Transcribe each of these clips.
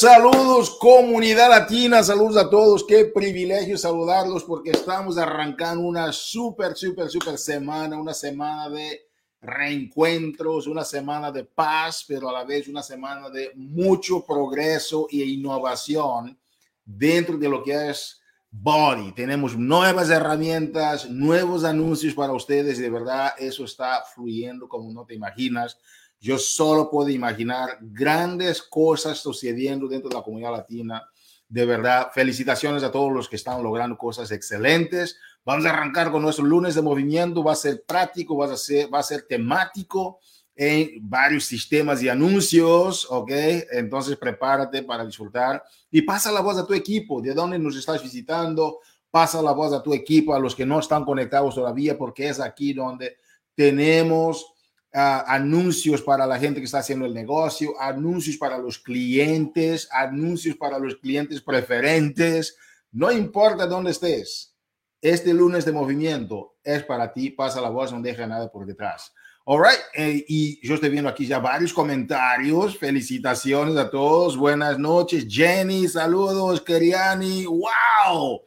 Saludos comunidad latina, saludos a todos, qué privilegio saludarlos porque estamos arrancando una súper, súper, súper semana, una semana de reencuentros, una semana de paz, pero a la vez una semana de mucho progreso e innovación dentro de lo que es Body. Tenemos nuevas herramientas, nuevos anuncios para ustedes, de verdad eso está fluyendo como no te imaginas. Yo solo puedo imaginar grandes cosas sucediendo dentro de la comunidad latina. De verdad, felicitaciones a todos los que están logrando cosas excelentes. Vamos a arrancar con nuestro lunes de movimiento. Va a ser práctico, va a ser, va a ser temático en varios sistemas y anuncios, ¿ok? Entonces prepárate para disfrutar y pasa la voz a tu equipo, de dónde nos estás visitando, pasa la voz a tu equipo, a los que no están conectados todavía, porque es aquí donde tenemos anuncios para la gente que está haciendo el negocio, anuncios para los clientes, anuncios para los clientes preferentes. No importa dónde estés, este lunes de movimiento es para ti. Pasa la voz, no deja nada por detrás. All right. Eh, y yo estoy viendo aquí ya varios comentarios. Felicitaciones a todos. Buenas noches. Jenny, saludos. Keriani, wow.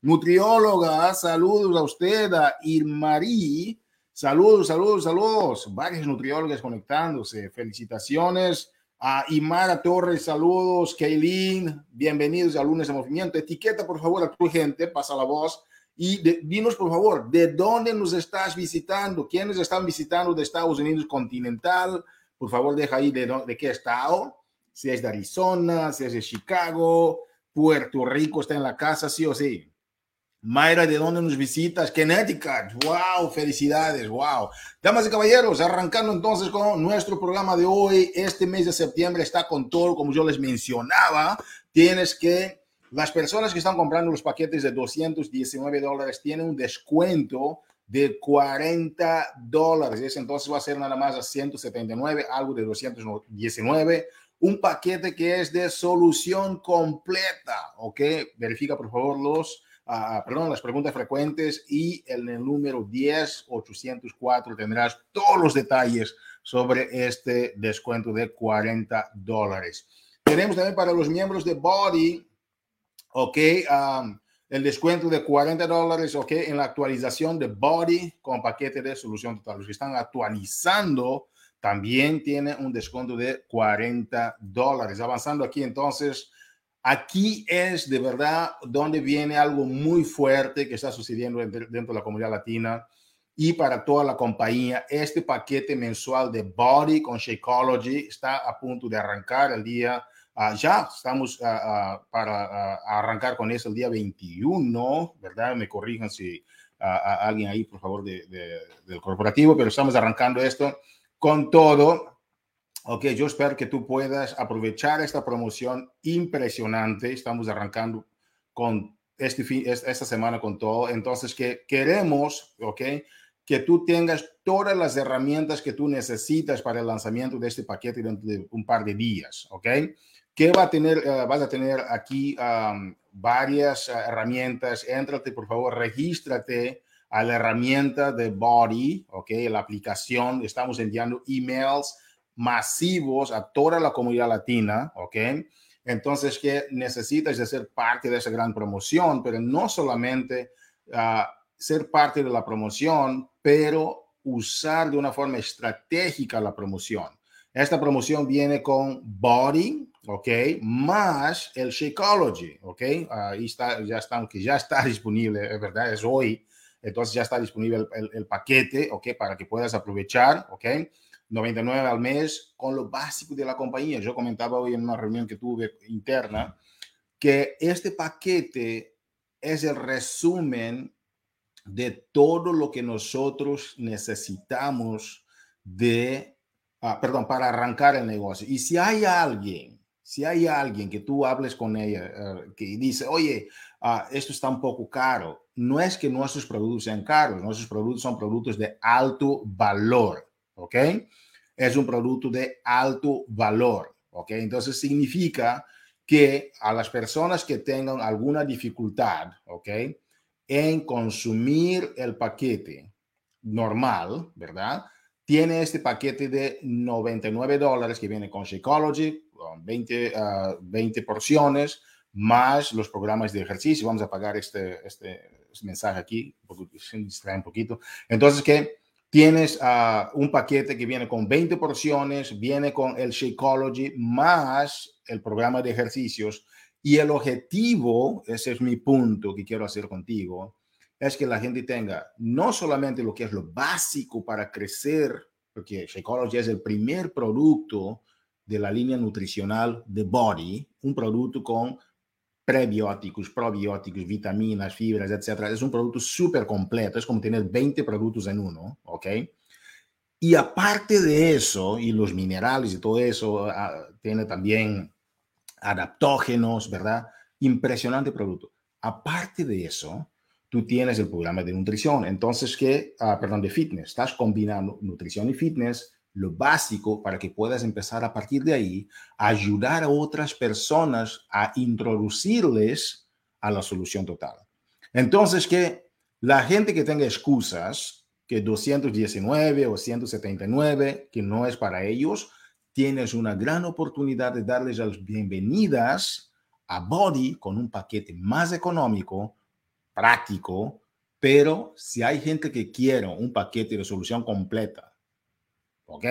Nutrióloga, saludos a usted. A Irmarí, Saludos, saludos, saludos. Varios nutriólogos conectándose. Felicitaciones. A Imara Torres, saludos. Kaylin, bienvenidos a Lunes de Movimiento. Etiqueta, por favor, a tu gente, pasa la voz. Y dinos, por favor, ¿de dónde nos estás visitando? ¿Quiénes están visitando de Estados Unidos continental? Por favor, deja ahí de, de qué estado. Si es de Arizona, si es de Chicago, Puerto Rico está en la casa, sí o sí. Mayra, ¿de dónde nos visitas? Connecticut. ¡Wow! Felicidades, wow. Damas y caballeros, arrancando entonces con nuestro programa de hoy. Este mes de septiembre está con todo, como yo les mencionaba. Tienes que, las personas que están comprando los paquetes de 219 dólares tienen un descuento de 40 dólares. Entonces va a ser nada más a 179, algo de 219. Un paquete que es de solución completa. ¿Ok? Verifica por favor los perdón, las preguntas frecuentes y en el número 10-804 tendrás todos los detalles sobre este descuento de 40 dólares. Tenemos también para los miembros de Body, ok, el descuento de 40 dólares, ok, en la actualización de Body con paquete de solución total. Los que están actualizando también tienen un descuento de 40 dólares. Avanzando aquí entonces Aquí es de verdad donde viene algo muy fuerte que está sucediendo dentro de la comunidad latina y para toda la compañía. Este paquete mensual de Body con Shakeology está a punto de arrancar el día. Uh, ya estamos uh, uh, para arrancar con eso el día 21, ¿verdad? Me corrijan si alguien ahí, por favor, de, del corporativo, pero estamos arrancando esto con todo Ok, yo espero que tú puedas aprovechar esta promoción impresionante. Estamos arrancando con este fin, esta semana con todo. Entonces, que queremos, ok, que tú tengas todas las herramientas que tú necesitas para el lanzamiento de este paquete dentro de un par de días, ok. ¿Qué va a tener? Uh, vas a tener aquí um, varias uh, herramientas. Éntrate, por favor, regístrate a la herramienta de Body, ok, la aplicación. Estamos enviando emails masivos a toda la comunidad latina, ¿ok? Entonces, que necesitas de ser parte de esa gran promoción, pero no solamente uh, ser parte de la promoción, pero usar de una forma estratégica la promoción. Esta promoción viene con Body, ¿ok? Más el Shakeology, ¿ok? Ahí está, ya está, aunque ya está disponible, es verdad, es hoy, entonces ya está disponible el, el paquete, ¿ok? Para que puedas aprovechar, ¿ok? 99 al mes con lo básico de la compañía. Yo comentaba hoy en una reunión que tuve interna que este paquete es el resumen de todo lo que nosotros necesitamos de, ah, perdón, para arrancar el negocio. Y si hay alguien, si hay alguien que tú hables con ella, eh, que dice, oye, ah, esto está un poco caro, no es que nuestros productos sean caros, nuestros productos son productos de alto valor ¿ok? Es un producto de alto valor, ¿ok? Entonces significa que a las personas que tengan alguna dificultad, ¿ok? En consumir el paquete normal, ¿verdad? Tiene este paquete de 99 dólares que viene con Shakeology, 20, 20 porciones más los programas de ejercicio. Vamos a pagar este, este, este mensaje aquí, porque se distrae un poquito. Entonces, que tienes uh, un paquete que viene con 20 porciones, viene con el Shakeology más el programa de ejercicios. Y el objetivo, ese es mi punto que quiero hacer contigo, es que la gente tenga no solamente lo que es lo básico para crecer, porque Shakeology es el primer producto de la línea nutricional de Body, un producto con prebióticos, probióticos, vitaminas, fibras, etcétera. Es un producto súper completo, es como tener 20 productos en uno, ¿ok? Y aparte de eso, y los minerales y todo eso, ah, tiene también adaptógenos, ¿verdad? Impresionante producto. Aparte de eso, tú tienes el programa de nutrición. Entonces, ¿qué? Ah, perdón, de fitness. Estás combinando nutrición y fitness lo básico para que puedas empezar a partir de ahí a ayudar a otras personas a introducirles a la solución total. Entonces, que la gente que tenga excusas, que 219 o 179, que no es para ellos, tienes una gran oportunidad de darles las bienvenidas a Body con un paquete más económico, práctico, pero si hay gente que quiere un paquete de solución completa, ¿ok?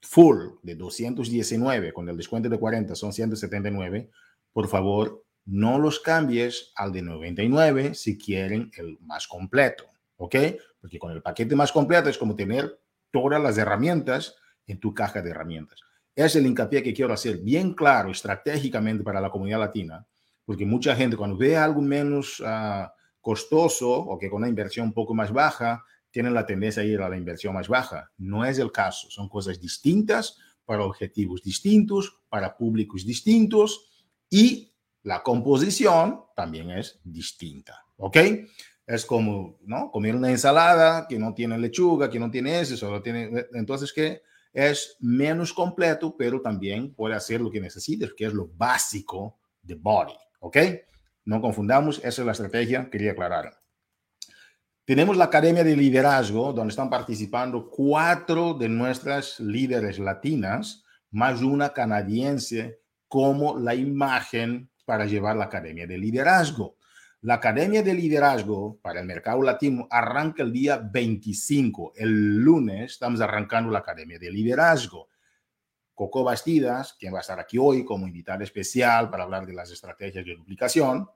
Full de 219 con el descuento de 40 son 179. Por favor, no los cambies al de 99 si quieren el más completo, ¿ok? Porque con el paquete más completo es como tener todas las herramientas en tu caja de herramientas. Es el hincapié que quiero hacer bien claro estratégicamente para la comunidad latina, porque mucha gente cuando ve algo menos ah, costoso o que con una inversión un poco más baja, tienen la tendencia a ir a la inversión más baja. No es el caso, son cosas distintas para objetivos distintos, para públicos distintos y la composición también es distinta, ¿ok? Es como, ¿no? Comer una ensalada que no tiene lechuga, que no tiene ese, solo tiene, entonces que es menos completo, pero también puede hacer lo que necesites, que es lo básico de body, ¿ok? No confundamos, esa es la estrategia, quería aclarar. Tenemos la Academia de Liderazgo, donde están participando cuatro de nuestras líderes latinas, más una canadiense, como la imagen para llevar la Academia de Liderazgo. La Academia de Liderazgo para el mercado latino arranca el día 25. El lunes estamos arrancando la Academia de Liderazgo. Coco Bastidas, quien va a estar aquí hoy como invitada especial para hablar de las estrategias de duplicación,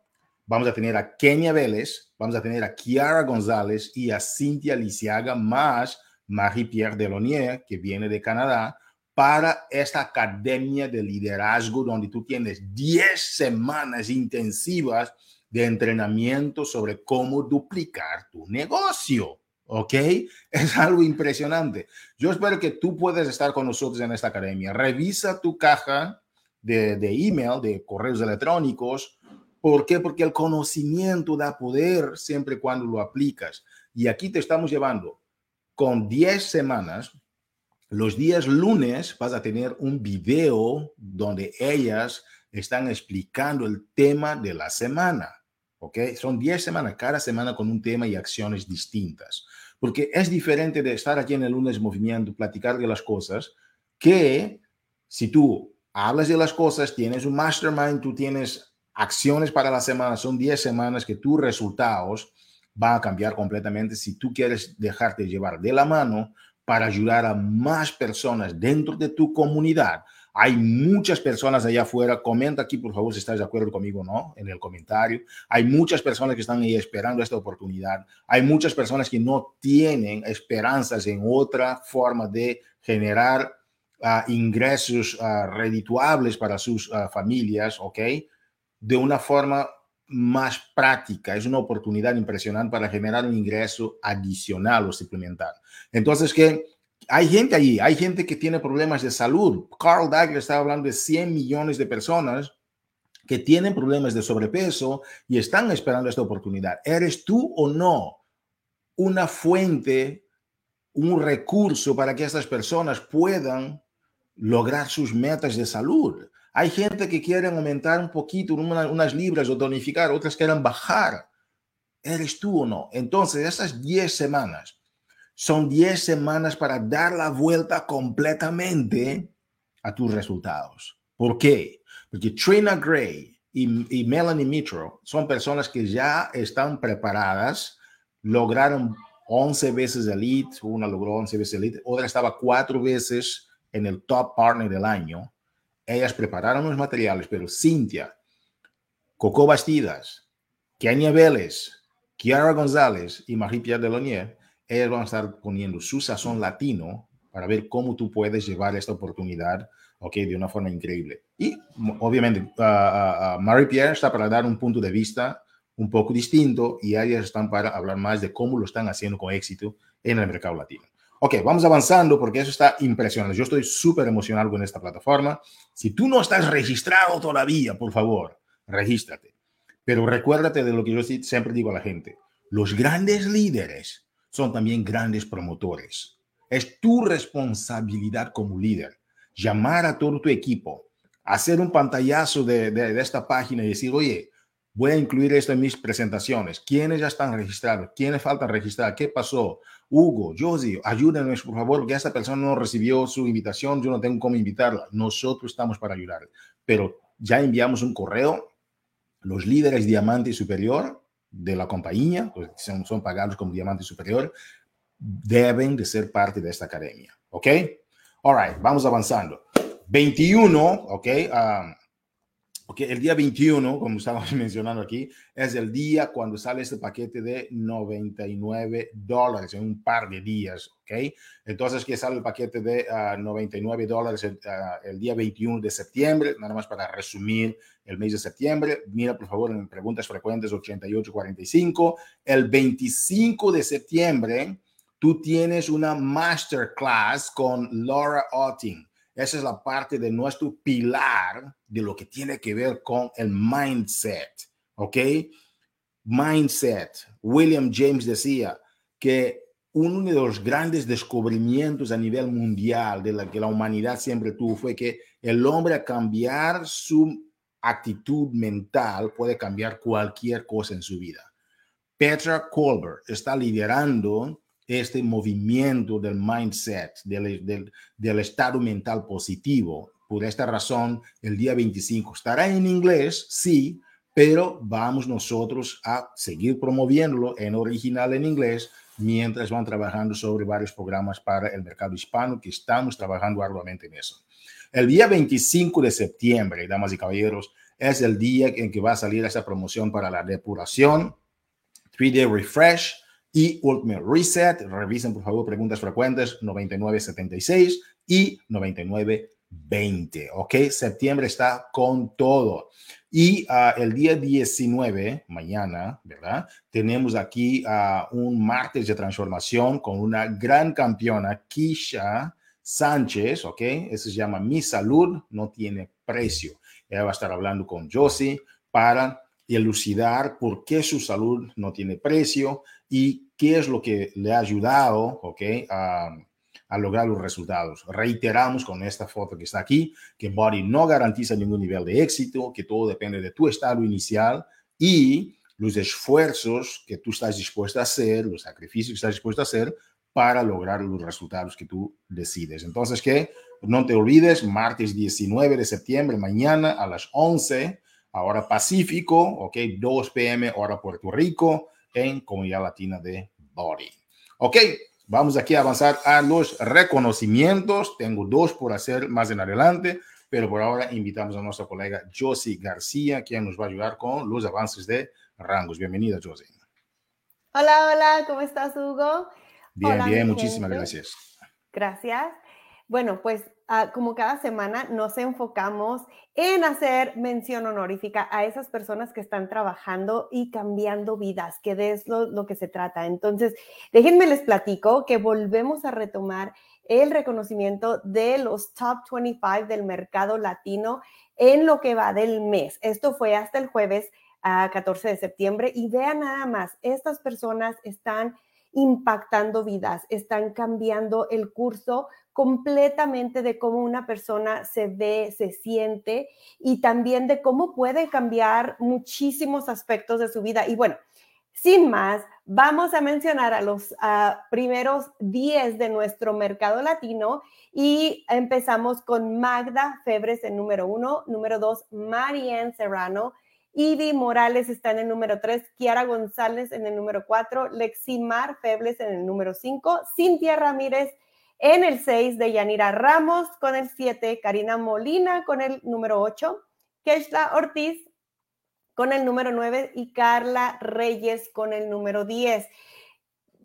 vamos a tener a Kenia Vélez, vamos a tener a Kiara González y a Cintia Lisiaga, más Marie-Pierre Delonier, que viene de Canadá, para esta academia de liderazgo donde tú tienes 10 semanas intensivas de entrenamiento sobre cómo duplicar tu negocio. ¿Ok? Es algo impresionante. Yo espero que tú puedas estar con nosotros en esta academia. Revisa tu caja de, de email, de correos electrónicos, ¿Por qué? Porque el conocimiento da poder siempre cuando lo aplicas. Y aquí te estamos llevando con 10 semanas. Los días lunes vas a tener un video donde ellas están explicando el tema de la semana. ¿Ok? Son 10 semanas, cada semana con un tema y acciones distintas. Porque es diferente de estar aquí en el lunes movimiento, platicar de las cosas, que si tú hablas de las cosas, tienes un mastermind, tú tienes acciones para la semana, son 10 semanas que tus resultados van a cambiar completamente si tú quieres dejarte llevar de la mano para ayudar a más personas dentro de tu comunidad. Hay muchas personas allá afuera. Comenta aquí, por favor, si estás de acuerdo conmigo no, en el comentario. Hay muchas personas que están ahí esperando esta oportunidad. Hay muchas personas que no tienen esperanzas en otra forma de generar ah, ingresos uh, redituables para sus ah, familias, ¿ok? De una forma más práctica. Es una oportunidad impresionante para generar un ingreso adicional o suplementar. Entonces, que hay gente allí, hay gente que tiene problemas de salud. Carl Dagler estaba hablando de 100 millones de personas que tienen problemas de sobrepeso y están esperando esta oportunidad. ¿Eres tú o no una fuente, un recurso para que estas personas puedan lograr sus metas de salud? Hay gente que quiere aumentar un poquito, unas libras o tonificar, otras quieren bajar. ¿Eres tú o no? Entonces, esas 10 semanas son 10 semanas para dar la vuelta completamente a tus resultados. ¿Por qué? Porque Trina Gray y, Melanie Mitro son personas que ya están preparadas, lograron 11 veces elite, una logró 11 veces elite, otra estaba cuatro veces en el top partner del año. Ellas prepararon los materiales, pero Cintia, Coco Bastidas, Kenia Vélez, Kiara González y Marie-Pierre Delonier, ellas van a estar poniendo su sazón latino para ver cómo tú puedes llevar esta oportunidad okay, de una forma increíble. Y obviamente, uh, Marie-Pierre está para dar un punto de vista un poco distinto y ellas están para hablar más de cómo lo están haciendo con éxito en el mercado latino. Ok, vamos avanzando porque eso está impresionante. Yo estoy súper emocionado con esta plataforma. Si tú no estás registrado todavía, por favor, regístrate. Pero recuérdate de lo que yo siempre digo a la gente. Los grandes líderes son también grandes promotores. Es tu responsabilidad como líder llamar a todo tu equipo, hacer un pantallazo de, de, esta página y decir, oye, Voy a incluir esto en mis presentaciones. ¿Quiénes ya están registrados? ¿Quiénes faltan registrar? ¿Qué pasó? Hugo, Josie, ayúdenos por favor, porque esta persona no recibió su invitación, yo no tengo cómo invitarla. Nosotros estamos para ayudar. Pero ya enviamos un correo. Los líderes diamante superior de la compañía, pues son, son pagados como diamante superior, deben de ser parte de esta academia. ¿Ok? All right, vamos avanzando. 21, ¿ok? Um, porque el día 21, como estamos mencionando aquí, es el día cuando sale este paquete de 99 dólares en un par de días, ¿ok? Entonces, que sale el paquete de 99 ah, dólares el, uh, el, día 21 de septiembre, nada más para resumir el mes de septiembre. Mira, por favor, en preguntas frecuentes 8845. El 25 de septiembre, tú tienes una masterclass con Laura Otting esa es la parte de nuestro pilar de lo que tiene que ver con el mindset, ¿ok? Mindset. William James decía que uno de los grandes descubrimientos a nivel mundial de la que la humanidad siempre tuvo fue que el hombre a cambiar su actitud mental puede cambiar cualquier cosa en su vida. Petra Colbert está liderando este movimiento del mindset, del, estado mental positivo. Por esta razón, el día 25 estará en inglés, sí, pero vamos nosotros a seguir promoviéndolo en original en inglés mientras van trabajando sobre varios programas para el mercado hispano que estamos trabajando arduamente en eso. El día 25 de septiembre, damas y caballeros, es el día en que va a salir esa promoción para la depuración, 3-day refresh, y Ultimate Reset. Revisen, por favor, preguntas frecuentes 9976 y 9920. Ok, septiembre está con todo. Y uh, el día 19, mañana, ¿verdad? Tenemos aquí uh, un martes de transformación con una gran campeona, Kisha Sánchez, ¿ok? Eso se llama Mi Salud No Tiene Precio. Ella va a estar hablando con Josie para elucidar por qué su salud no tiene precio y qué es lo que le ha ayudado okay, a, lograr los resultados. Reiteramos con esta foto que está aquí que Body no garantiza ningún nivel de éxito, que todo depende de tu estado inicial y los esfuerzos que tú estás dispuesto a hacer, los sacrificios que estás dispuesto a hacer para lograr los resultados que tú decides. Entonces, que no te olvides, martes 19 de septiembre, mañana a las 11, hora Pacífico, ok, 2 p.m. hora Puerto Rico en Comunidad Latina de Body. Ok, vamos aquí a avanzar a los reconocimientos. Tengo dos por hacer más en adelante, pero por ahora invitamos a nuestra colega Josie García, quien nos va a ayudar con los avances de rangos. Bienvenida, Josie. Hola, hola, ¿cómo estás, Hugo? Bien, hola, bien, muchísimas gracias. Gracias. Bueno, pues uh, como cada semana nos enfocamos en hacer mención honorífica a esas personas que están trabajando y cambiando vidas, que de eso lo que se trata. Entonces, déjenme les platico que volvemos a retomar el reconocimiento de los top 25 del mercado latino en lo que va del mes. Esto fue hasta el jueves a 14 de septiembre y vean nada más, estas personas están impactando vidas, están cambiando el curso completamente de cómo una persona se ve, se siente y también de cómo puede cambiar muchísimos aspectos de su vida. Y bueno, Sin más, vamos a mencionar a los primeros 10 de nuestro mercado latino y empezamos con Magda Febres en número uno, número dos, Marianne Serrano, Ivy Morales está en el número 3, Kiara González en el número 4, Leximar Febles en el número 5, Cintia Ramírez en el 6, Deyanira Ramos con el 7, Karina Molina con el número 8, Keshla Ortiz con el número 9 y Carla Reyes con el número 10.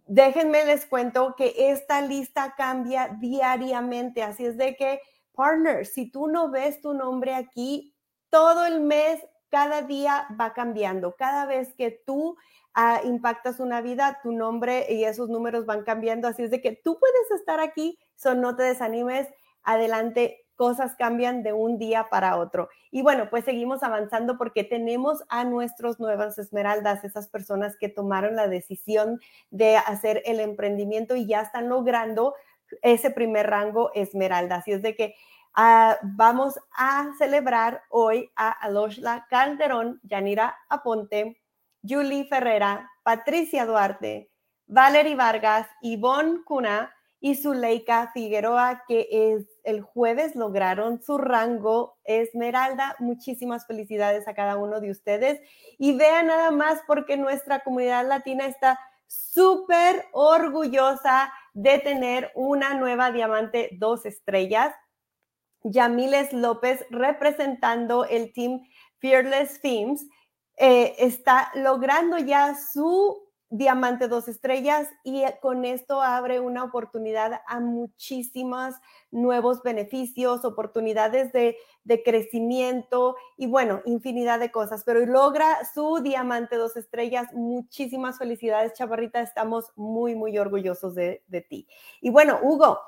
Déjenme les cuento que esta lista cambia diariamente, así es de que, partner, si tú no ves tu nombre aquí, todo el mes cada día va cambiando. Cada vez que tú ah, impactas una vida, tu nombre y esos números van cambiando. Así es de que tú puedes estar aquí, so no te desanimes. Adelante, cosas cambian de un día para otro. Y bueno, pues seguimos avanzando porque tenemos a nuestros nuevas esmeraldas, esas personas que tomaron la decisión de hacer el emprendimiento y ya están logrando ese primer rango esmeralda. Así es de que Ah, vamos a celebrar hoy a Aloshla Calderón, Yanira Aponte, Julie Ferrera, Patricia Duarte, Valerie Vargas, Ivonne Cuna y Zuleika Figueroa, que es el jueves lograron su rango Esmeralda. Muchísimas felicidades a cada uno de ustedes. Y vean nada más porque nuestra comunidad latina está súper orgullosa de tener una nueva diamante dos estrellas. Yamiles López, representando el team Fearless Films, eh, está logrando ya su diamante dos estrellas y con esto abre una oportunidad a muchísimos nuevos beneficios, oportunidades de, de, crecimiento y bueno, infinidad de cosas, pero logra su diamante dos estrellas. Muchísimas felicidades, Chavarrita. Estamos muy, muy orgullosos de, de ti. Y bueno, Hugo,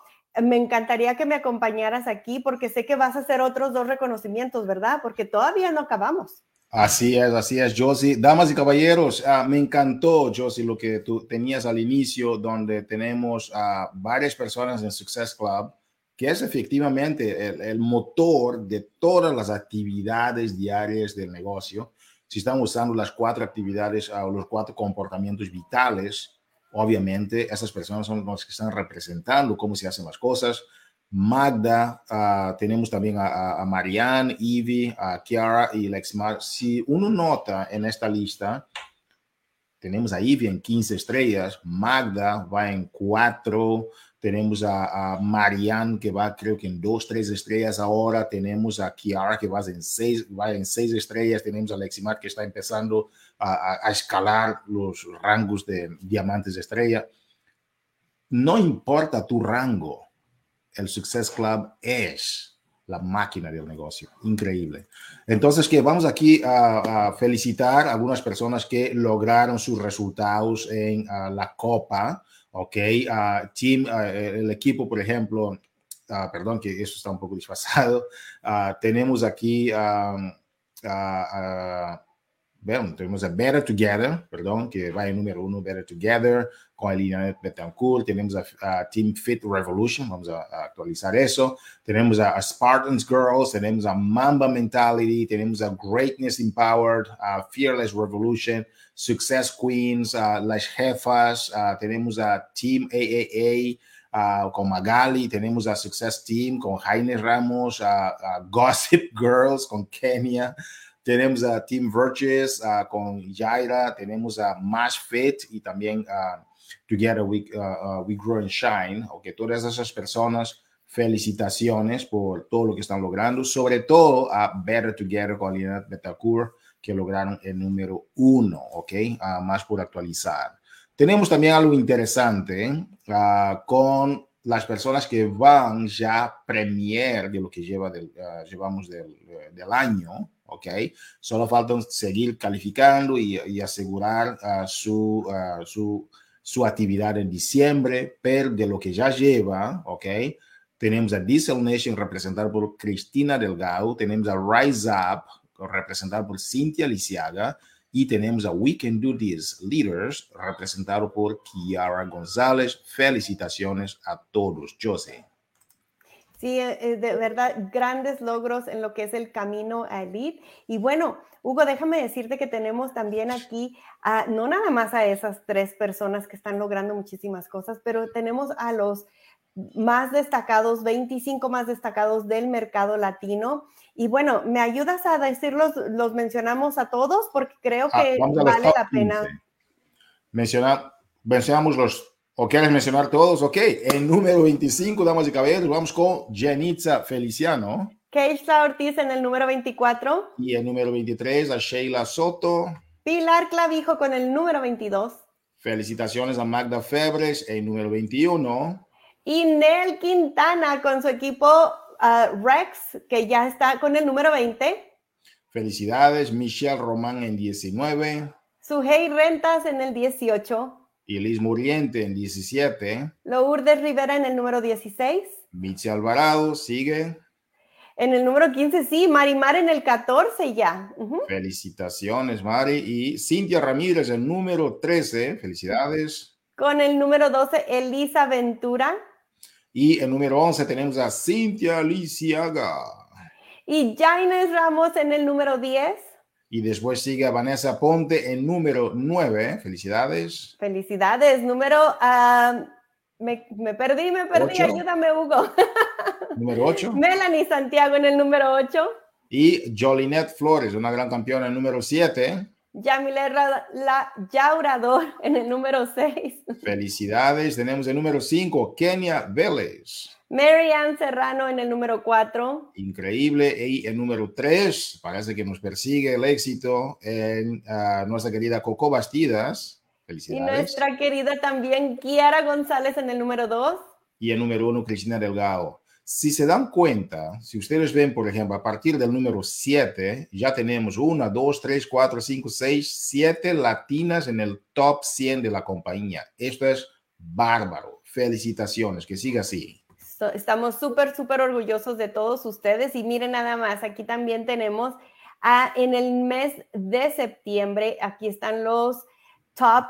me encantaría que me acompañaras aquí porque sé que vas a hacer otros dos reconocimientos, ¿verdad? Porque todavía no acabamos. Así es, así es, Josie. Damas y caballeros, ah, me encantó, Josie, lo que tú tenías al inicio, donde tenemos a varias personas en Success Club, que es efectivamente el, motor de todas las actividades diarias del negocio. Si están usando las cuatro actividades o los cuatro comportamientos vitales, Obviamente, esas personas son las que están representando cómo se hacen las cosas. Magda, uh, tenemos también a, a, Marianne, Ivy, a Kiara y Lexmar. Si uno nota en esta lista, tenemos a Ivy en 15 estrellas, Magda va en 4, tenemos a, a Marianne que va creo que en 2, 3 estrellas ahora, tenemos a Kiara que va en 6, va en 6 estrellas, tenemos a Leximar que está empezando a, a, escalar los rangos de diamantes de estrella. No importa tu rango, el Success Club es la máquina del negocio. Increíble. Entonces, que vamos aquí a, felicitar a algunas personas que lograron sus resultados en la Copa. Ok, team, el equipo, por ejemplo, perdón que eso está un poco desfasado. tenemos aquí a bueno, tenemos a Better Together, perdón, que va en número uno, Better Together, con Elina Betancourt, tenemos a, Team Fit Revolution, vamos a, actualizar eso, tenemos a, a, Spartans Girls, tenemos a Mamba Mentality, tenemos a Greatness Empowered, a Fearless Revolution, Success Queens, Las Jefas, tenemos a Team AAA, con Magali, tenemos a Success Team con Jaime Ramos, a Gossip Girls con Kenia, tenemos a Team Virtues uh, con Jaira, tenemos a Mash Fit y también uh, Together We, uh, We, Grow and Shine. Okay, todas esas personas, felicitaciones por todo lo que están logrando, sobre todo a Better Together con Lina Betancourt, que lograron el número uno, ok, más por actualizar. Tenemos también algo interesante con las personas que van ya premier de lo que lleva del, llevamos del, del año, ¿ok? Solo falta seguir calificando y, asegurar su, uh, su, su, actividad en diciembre, pero de lo que ya lleva, ¿ok? Tenemos a Diesel Nation representado por Cristina Delgado, tenemos a Rise Up representado por Cintia Lisiaga y tenemos a We Can Do This Leaders representado por Kiara González. Felicitaciones a todos, José. Sí, eh, eh, de verdad, grandes logros en lo que es el camino a Elite. Y bueno, Hugo, déjame decirte que tenemos también aquí, a, no nada más a esas tres personas que están logrando muchísimas cosas, pero tenemos a los más destacados, 25 más destacados del mercado latino. Y bueno, ¿me ayudas a decirlos? Los mencionamos a todos porque creo ah, que vale la pena. Menciona, mencionamos los, o quieres mencionar todos, ok. En número 25, damas y caballeros, vamos con Janitza Feliciano. Keisha Ortiz en el número 24. Y el número 23 a Sheila Soto. Pilar Clavijo con el número 22. Felicitaciones a Magda Febres en número 21. Y Nel Quintana con su equipo uh, Rex, que ya está con el número 20. Felicidades, Michelle Román en 19. Sujei Rentas en el 18. Y Liz Muriente en 17. Lourdes Rivera en el número 16. Mitzi Alvarado sigue. En el número 15, sí, Marimar en el 14 ya. Felicitaciones, Mari. Y Cintia Ramírez, el número 13. Felicidades. Con el número 12, Elisa Ventura. Y el número 11 tenemos a Cintia Lisiaga. Y Jaines Ramos en el número 10. Y después sigue a Vanessa Ponte en número 9. Felicidades. Felicidades. Número... Uh, me, me, perdí, me perdí. Ayúdame, Hugo. Número 8. Melanie Santiago en el número 8. Y Jolinette Flores, una gran campeona en el número 7. Yamile la Yaurador en el número 6. Felicidades. Tenemos el número 5, Kenia Vélez. Marianne Serrano en el número 4. Increíble. Y el número 3, parece que nos persigue el éxito en uh, nuestra querida Coco Bastidas. Felicidades. Y nuestra querida también Kiara González en el número 2. Y el número 1, Cristina Delgado. Si se dan cuenta, si ustedes ven, por ejemplo, a partir del número 7, ya tenemos una, dos, tres, cuatro, cinco, seis, siete latinas en el top 100 de la compañía. Esto es bárbaro. Felicitaciones, que siga así. Estamos súper, súper orgullosos de todos ustedes y miren nada más, aquí también tenemos a, en el mes de septiembre, aquí están los top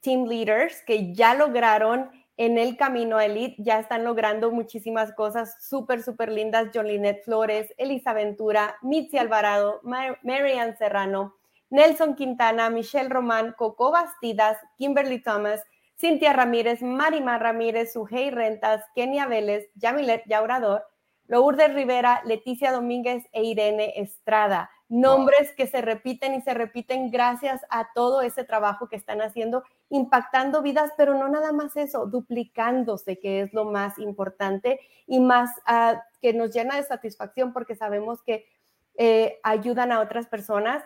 team leaders que ya lograron en el camino a Elite ya están logrando muchísimas cosas súper, súper lindas. Jolinette Flores, Elisa Ventura, Mitzi Alvarado, Marianne Serrano, Nelson Quintana, Michelle Román, Coco Bastidas, Kimberly Thomas, Cintia Ramírez, Marimar Ramírez, Sujei Rentas, Kenia Vélez, Yamilet Yaurador, Lourdes Rivera, Leticia Domínguez e Irene Estrada nombres que se repiten y se repiten gracias a todo ese trabajo que están haciendo, impactando vidas, pero no nada más eso, duplicándose, que es lo más importante y más uh, que nos llena de satisfacción porque sabemos que eh, ayudan a otras personas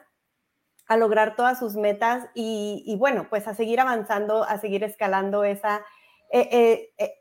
a lograr todas sus metas y, y, bueno, pues a seguir avanzando, a seguir escalando esa, eh, eh,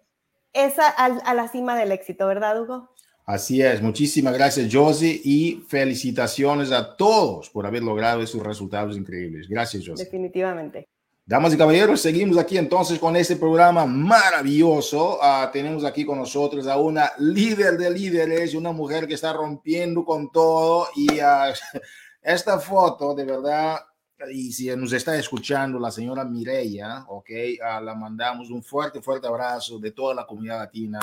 esa a, a la cima del éxito, ¿verdad, Hugo? Así es, muchísimas gracias Josie y felicitaciones a todos por haber logrado esos resultados increíbles. Gracias Josie. Definitivamente. Damas y caballeros, seguimos aquí entonces con este programa maravilloso. Uh, tenemos aquí con nosotros a una líder de líderes, una mujer que está rompiendo con todo y uh, esta foto de verdad y si nos está escuchando la señora Mireya, ok, uh, la mandamos un fuerte, fuerte abrazo de toda la comunidad latina.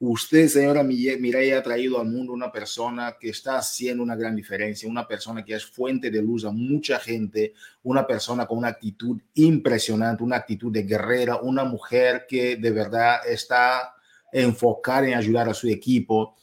Usted, señora Mireya, ha traído al mundo una persona que está haciendo una gran diferencia, una persona que es fuente de luz a mucha gente, una persona con una actitud impresionante, una actitud de guerrera, una mujer que de verdad está enfocada en ayudar a su equipo.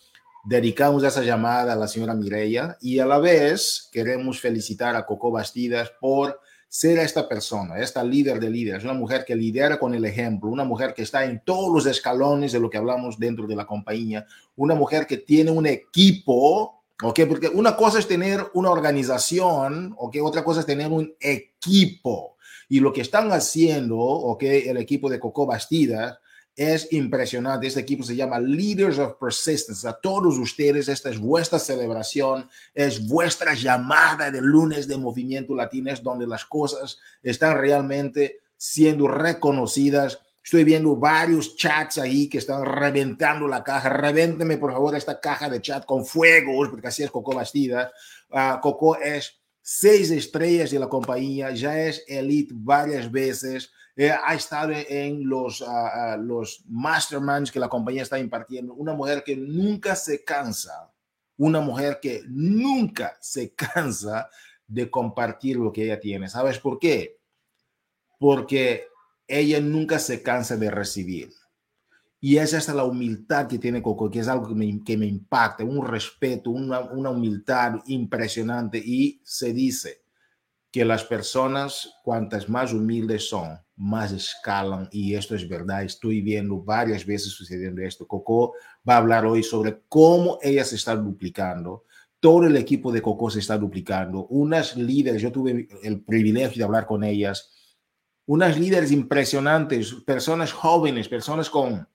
Dedicamos esa llamada a la señora Mireya y a la vez queremos felicitar a Coco Bastidas por ser esta persona, esta líder de líderes, una mujer que lidera con el ejemplo, una mujer que está en todos los escalones de lo que hablamos dentro de la compañía, una mujer que tiene un equipo, ¿ok? Porque una cosa es tener una organización, ¿ok? Otra cosa es tener un equipo. Y lo que están haciendo, ¿ok? El equipo de Coco Bastidas es impresionante. Este equipo se llama Leaders of Persistence. A todos ustedes, esta es vuestra celebración, es vuestra llamada de lunes de Movimiento Latino, donde las cosas están realmente siendo reconocidas. Estoy viendo varios chats ahí que están reventando la caja. Revénteme, por favor, esta caja de chat con fuegos, porque así es Coco Bastida. Uh, Coco es seis estrellas de la compañía, ya es elite varias veces eh, ha estado en los, ah, los masterminds que la compañía está impartiendo, una mujer que nunca se cansa, una mujer que nunca se cansa de compartir lo que ella tiene. ¿Sabes por qué? Porque ella nunca se cansa de recibir. Y esa es la humildad que tiene Coco, que es algo que me, que me impacta, un respeto, una, una humildad impresionante. Y se dice que las personas, cuantas más humildes son, más escalan. Y esto es verdad. Estoy viendo varias veces sucediendo esto. Coco va a hablar hoy sobre cómo ella se está duplicando. Todo el equipo de Coco se está duplicando. Unas líderes, yo tuve el privilegio de hablar con ellas. Unas líderes impresionantes, personas jóvenes, personas con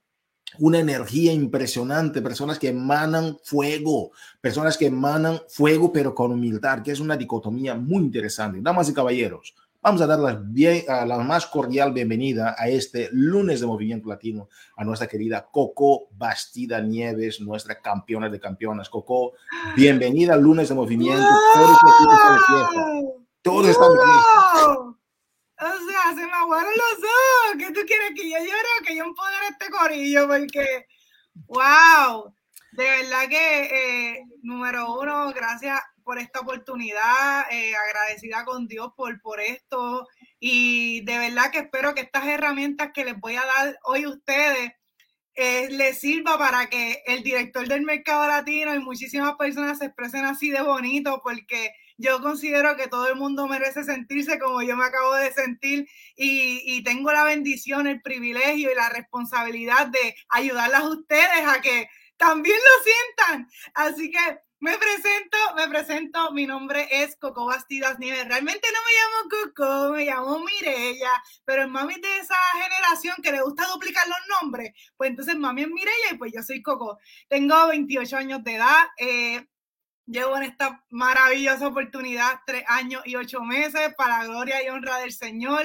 una energía impresionante, personas que emanan fuego, personas que emanan fuego pero con humildad, que es una dicotomía muy interesante. Damas y caballeros, vamos a dar la, bien, la más cordial bienvenida a este lunes de Movimiento Latino a nuestra querida Coco Bastida Nieves, nuestra campeona de campeonas. Coco, bienvenida al lunes de Movimiento. Todo está de o sea, se me aguaron los ojos. ¿Qué tú quieres que yo llore que yo empodere este corillo? Porque, wow, de verdad que, eh, número uno, gracias por esta oportunidad, eh, agradecida con Dios por, por esto. Y de verdad que espero que estas herramientas que les voy a dar hoy a ustedes eh, les sirva para que el director del mercado latino y muchísimas personas se expresen así de bonito, porque yo considero que todo el mundo merece sentirse como yo me acabo de sentir y, tengo la bendición, el privilegio y la responsabilidad de ayudarlas a ustedes a que también lo sientan. Así que me presento, me presento, mi nombre es Coco Bastidas Nieves. Realmente no me llamo Coco, me llamo Mirella, pero el mami de esa generación que le gusta duplicar los nombres, pues entonces mami es Mirella y pues yo soy Coco. Tengo 28 años de edad, eh, Llevo en esta maravillosa oportunidad tres años y ocho meses para gloria y honra del Señor.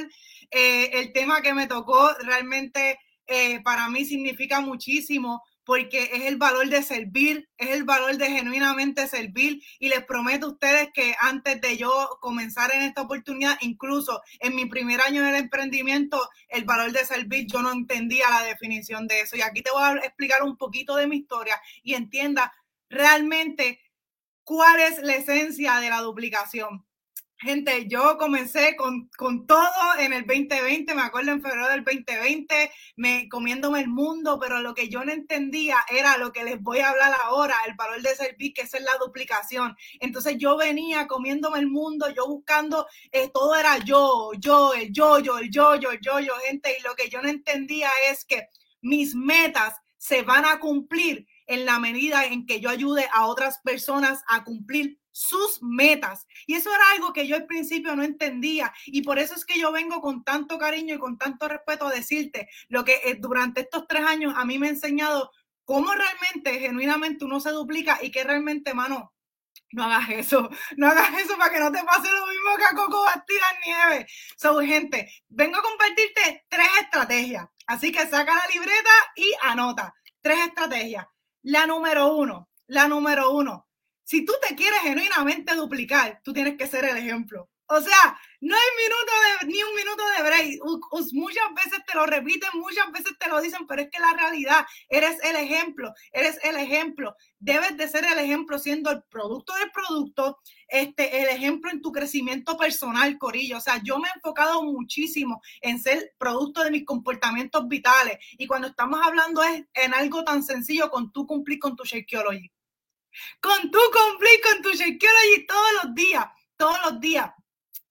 Eh, el tema que me tocó realmente eh, para mí significa muchísimo porque es el valor de servir, es el valor de genuinamente servir. Y les prometo a ustedes que antes de yo comenzar en esta oportunidad, incluso en mi primer año del emprendimiento, el valor de servir, yo no entendía la definición de eso. Y aquí te voy a explicar un poquito de mi historia y entienda realmente cuál es la esencia de la duplicación. Gente, yo comencé con, todo en el 2020, me acuerdo en febrero del 2020, me, comiéndome el mundo, pero lo que yo no entendía era lo que les voy a hablar ahora, el valor de servir, que es la duplicación. Entonces yo venía comiéndome el mundo, yo buscando, eh, todo era yo, yo, el yo, yo, el yo, yo, el yo, yo, gente, y lo que yo no entendía es que mis metas se van a cumplir en la medida en que yo ayude a otras personas a cumplir sus metas. Y eso era algo que yo al principio no entendía. Y por eso es que yo vengo con tanto cariño y con tanto respeto a decirte lo que eh, durante estos tres años a mí me ha enseñado cómo realmente, genuinamente uno se duplica y que realmente, mano, no hagas eso, no hagas eso para que no te pase lo mismo que a Coco Bastida Nieve. So, gente, vengo a compartirte tres estrategias. Así que saca la libreta y anota. Tres estrategias. La número uno, la número uno. Si tú te quieres genuinamente duplicar, tú tienes que ser el ejemplo. O sea, no hay minuto de, ni un minuto de break. muchas veces te lo repiten, muchas veces te lo dicen, pero es que la realidad, eres el ejemplo, eres el ejemplo. Debes de ser el ejemplo siendo el producto del producto, este, el ejemplo en tu crecimiento personal, Corillo. O sea, yo me he enfocado muchísimo en ser producto de mis comportamientos vitales. Y cuando estamos hablando es en algo tan sencillo con tú cumplir con tu Shakeology. Con tú cumplir con tu Shakeology todos los días, todos los días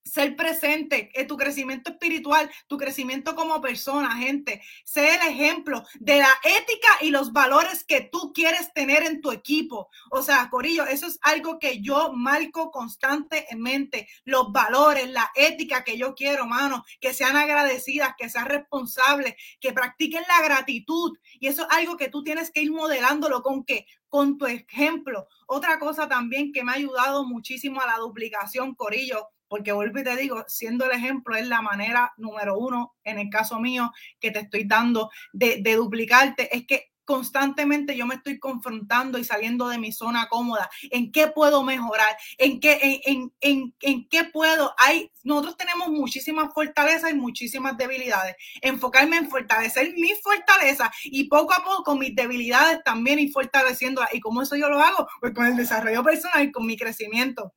ser presente en tu crecimiento espiritual, tu crecimiento como persona, gente. Sé el ejemplo de la ética y los valores que tú quieres tener en tu equipo. O sea, Corillo, eso es algo que yo marco constantemente. Los valores, la ética que yo quiero, mano, que sean agradecidas, que sean responsables, que practiquen la gratitud. Y eso es algo que tú tienes que ir modelándolo con qué? Con tu ejemplo. Otra cosa también que me ha ayudado muchísimo a la duplicación, Corillo, porque vuelvo y te digo, siendo el ejemplo es la manera número uno, en el caso mío, que te estoy dando de, duplicarte, es que constantemente yo me estoy confrontando y saliendo de mi zona cómoda, en qué puedo mejorar, en qué, en, en, en, qué puedo. Hay, nosotros tenemos muchísimas fortalezas y muchísimas debilidades. Enfocarme en fortalecer mis fortalezas y poco a poco mis debilidades también y fortaleciéndolas. ¿Y cómo eso yo lo hago? Pues con el desarrollo personal y con mi crecimiento.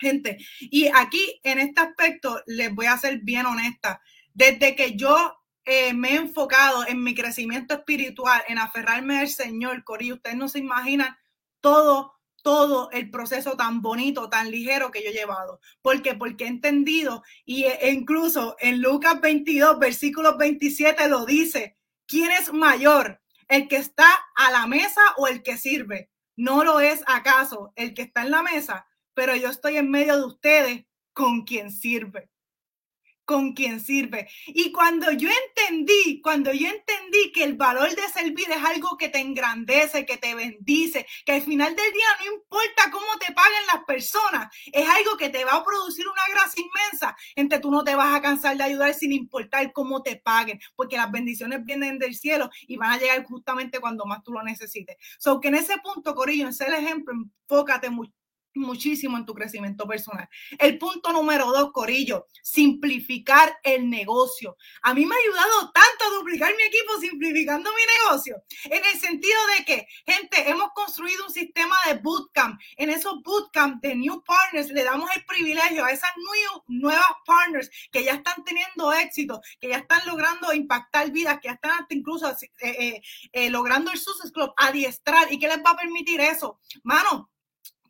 Gente, y aquí en este aspecto les voy a ser bien honesta. Desde que yo eh, me he enfocado en mi crecimiento espiritual, en aferrarme al Señor, Cori, ustedes no se imaginan todo, todo el proceso tan bonito, tan ligero que yo he llevado. ¿Por qué? Porque he entendido y e incluso en Lucas 22, versículo 27 lo dice, ¿quién es mayor? ¿El que está a la mesa o el que sirve? ¿No lo es acaso el que está en la mesa? Pero yo estoy en medio de ustedes con quien sirve con quien sirve. Y cuando yo entendí, cuando yo entendí que el valor de servir es algo que te engrandece, que te bendice, que al final del día no importa cómo te paguen las personas, es algo que te va a producir una gracia inmensa. Entre tú no te vas a cansar de ayudar sin importar cómo te paguen, porque las bendiciones vienen del cielo y van a llegar justamente cuando más tú lo necesites. So que en ese punto, Corillo, en el ejemplo, enfócate mucho muchísimo en tu crecimiento personal. El punto número dos, Corillo, simplificar el negocio. A mí me ha ayudado tanto a duplicar mi equipo simplificando mi negocio, en el sentido de que, gente, hemos construido un sistema de bootcamp. En esos bootcamp de new partners le damos el privilegio a esas nuevas partners que ya están teniendo éxito, que ya están logrando impactar vidas, que ya están hasta incluso eh, eh, eh, logrando el Success Club, adiestrar. ¿Y qué les va a permitir eso? Mano,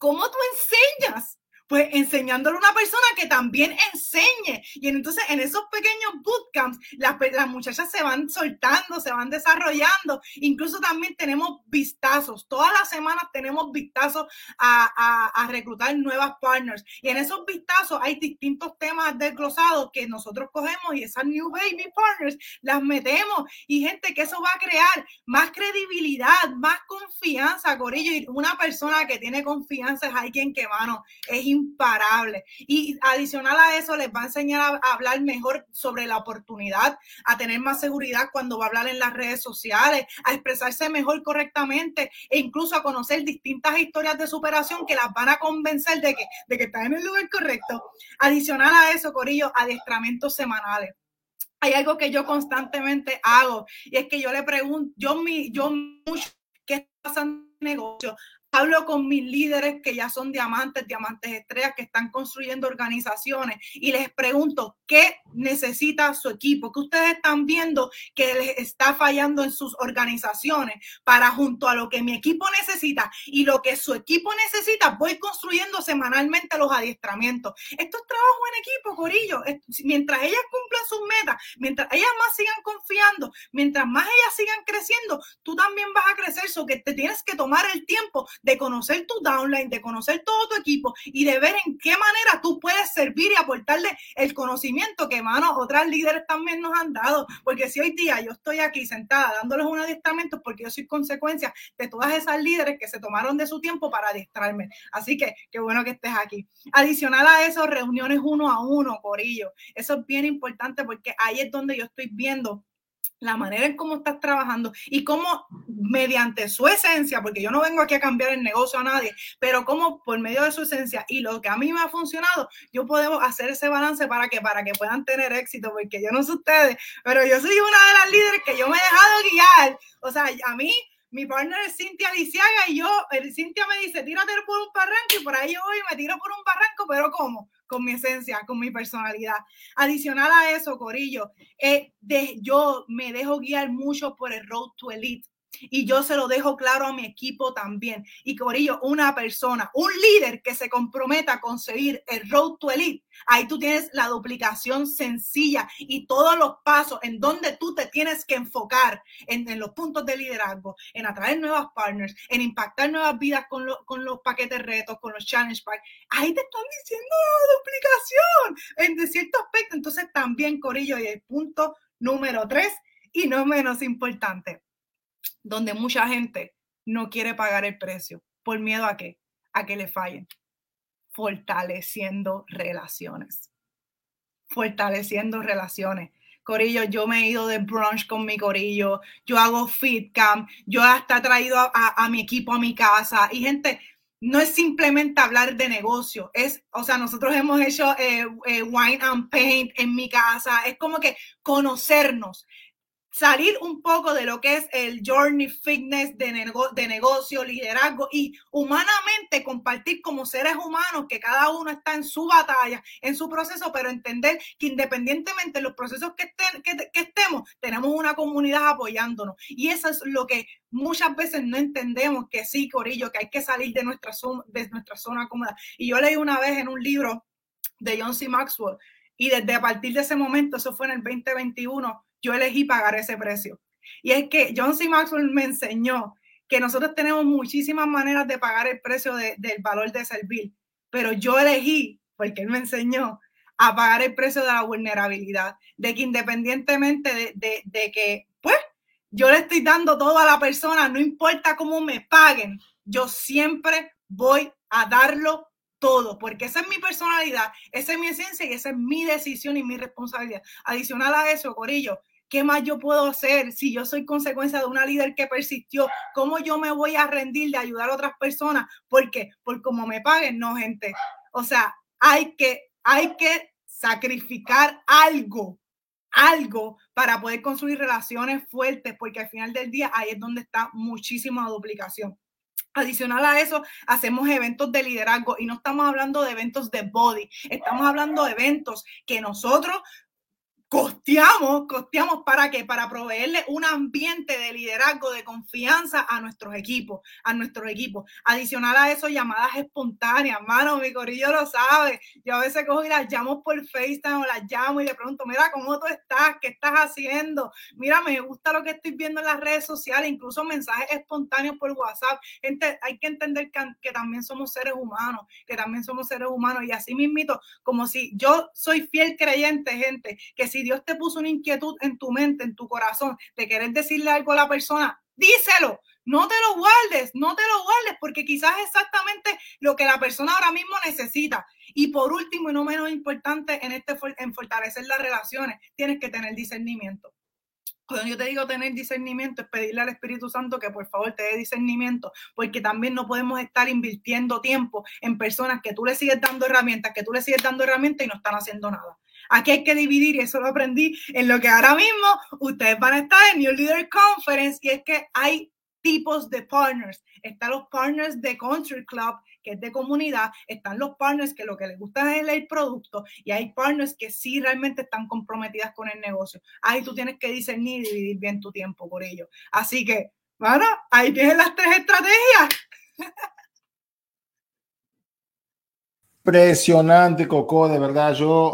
¿Cómo tú enseñas? Pues enseñándole a una persona que también enseñe. Y entonces en esos pequeños bootcamps, las, las muchachas se van soltando, se van desarrollando. Incluso también tenemos vistazos. Todas las semanas tenemos vistazos a, a, reclutar nuevas partners. Y en esos vistazos hay distintos temas desglosados que nosotros cogemos y esas New Baby Partners las metemos. Y gente, que eso va a crear más credibilidad, más confianza, Corillo. Y una persona que tiene confianza es alguien que, mano, es imparable. Y adicional a eso, les va a enseñar a, hablar mejor sobre la oportunidad, a tener más seguridad cuando va a hablar en las redes sociales, a expresarse mejor correctamente e incluso a conocer distintas historias de superación que las van a convencer de que, de que están en el lugar correcto. Adicional a eso, Corillo, adiestramientos semanales hay algo que yo constantemente hago y es que yo le pregunto, yo, mi, yo mucho, ¿qué está pasando en el negocio? Hablo con mis líderes que ya son diamantes, diamantes estrellas, que están construyendo organizaciones y les pregunto, ¿qué necesita su equipo? ¿Qué ustedes están viendo que les está fallando en sus organizaciones? Para junto a lo que mi equipo necesita y lo que su equipo necesita, voy construyendo semanalmente los adiestramientos. Esto es trabajo en equipo, Corillo. Mientras ellas cumplan sus metas, mientras ellas más sigan confiando, mientras más ellas sigan creciendo, tú también vas a crecer. So que te tienes que tomar el tiempo de conocer tu downline, de conocer todo tu equipo y de ver en qué manera tú puedes servir y aportarle el conocimiento que, mano, otras líderes también nos han dado. Porque si hoy día yo estoy aquí sentada dándoles un adiestramiento, porque yo soy consecuencia de todas esas líderes que se tomaron de su tiempo para adiestrarme. Así que qué bueno que estés aquí. Adicional a eso, reuniones uno a uno, Corillo. Eso es bien importante porque ahí es donde yo estoy viendo la manera en cómo estás trabajando y cómo mediante su esencia, porque yo no vengo aquí a cambiar el negocio a nadie, pero cómo por medio de su esencia y lo que a mí me ha funcionado, yo puedo hacer ese balance para que para que puedan tener éxito, porque yo no sé ustedes, pero yo soy una de las líderes que yo me he dejado guiar, o sea, a mí mi partner es Cintia Lisiaga y yo, el Cintia me dice, tírate por un barranco y por ahí yo voy y me tiro por un barranco, pero ¿cómo? Con mi esencia, con mi personalidad. Adicional a eso, Corillo, eh, de, yo me dejo guiar mucho por el Road to Elite. Y yo se lo dejo claro a mi equipo también. Y Corillo, una persona, un líder que se comprometa a conseguir el Road to Elite, ahí tú tienes la duplicación sencilla y todos los pasos en donde tú te tienes que enfocar en, los puntos de liderazgo, en atraer nuevas partners, en impactar nuevas vidas con, con los paquetes retos, con los challenge packs. Ahí te están diciendo la duplicación en cierto aspecto. Entonces también, Corillo, y el punto número tres y no menos importante donde mucha gente no quiere pagar el precio. ¿Por miedo a qué? A que le fallen. Fortaleciendo relaciones. Fortaleciendo relaciones. Corillo, yo me he ido de brunch con mi corillo, yo hago fit camp, yo hasta he traído a, a, mi equipo a mi casa. Y gente, no es simplemente hablar de negocio, es, o sea, nosotros hemos hecho eh, eh, wine and paint en mi casa, es como que conocernos salir un poco de lo que es el journey fitness de, de negocio, liderazgo y humanamente compartir como seres humanos que cada uno está en su batalla, en su proceso, pero entender que independientemente de los procesos que, que, estemos, tenemos una comunidad apoyándonos. Y eso es lo que muchas veces no entendemos, que sí, Corillo, que hay que salir de nuestra, zona, de nuestra zona cómoda. Y yo leí una vez en un libro de John C. Maxwell, y desde a partir de ese momento, eso fue en el 2021, yo elegí pagar ese precio. Y es que John C. Maxwell me enseñó que nosotros tenemos muchísimas maneras de pagar el precio del valor de servir, pero yo elegí, porque él me enseñó, a pagar el precio de la vulnerabilidad, de que independientemente de, de, de que, pues, yo le estoy dando todo a la persona, no importa cómo me paguen, yo siempre voy a darlo todo, porque esa es mi personalidad, esa es mi esencia y esa es mi decisión y mi responsabilidad. Adicional a eso, Corillo, ¿Qué más yo puedo hacer si yo soy consecuencia de una líder que persistió? ¿Cómo yo me voy a rendir de ayudar a otras personas? ¿Por qué? Por cómo me paguen, no, gente. O sea, hay que, hay que sacrificar algo, algo para poder construir relaciones fuertes, porque al final del día ahí es donde está muchísima duplicación. Adicional a eso, hacemos eventos de liderazgo y no estamos hablando de eventos de body, estamos hablando de eventos que nosotros costeamos, costeamos para qué? Para proveerle un ambiente de liderazgo, de confianza a nuestros equipos, a nuestros equipos. Adicional a eso, llamadas espontáneas, mano, mi corillo lo sabe. Yo a veces cojo y las llamo por FaceTime o las llamo y le pregunto, mira, ¿cómo tú estás? ¿Qué estás haciendo? Mira, me gusta lo que estoy viendo en las redes sociales, incluso mensajes espontáneos por WhatsApp. Gente, hay que entender que, que también somos seres humanos, que también somos seres humanos y así mismito, como si yo soy fiel creyente, gente, que si Dios te puso una inquietud en tu mente, en tu corazón, de querer decirle algo a la persona, díselo. No te lo guardes, no te lo guardes, porque quizás es exactamente lo que la persona ahora mismo necesita. Y por último, y no menos importante en, este, fortalecer las relaciones, tienes que tener discernimiento. Cuando yo te digo tener discernimiento, es pedirle al Espíritu Santo que por favor te dé discernimiento, porque también no podemos estar invirtiendo tiempo en personas que tú le sigues dando herramientas, que tú le sigues dando herramientas y no están haciendo nada. Aquí hay que dividir y eso lo aprendí en lo que ahora mismo ustedes van a estar en New Leader Conference y es que hay tipos de partners. Están los partners de Country Club, que es de comunidad. Están los partners que lo que les gusta es el producto. Y hay partners que sí realmente están comprometidas con el negocio. Ahí tú tienes que discernir y dividir bien tu tiempo por ello. Así que, bueno, ahí tienes las tres estrategias. Impresionante, Coco, de verdad. Yo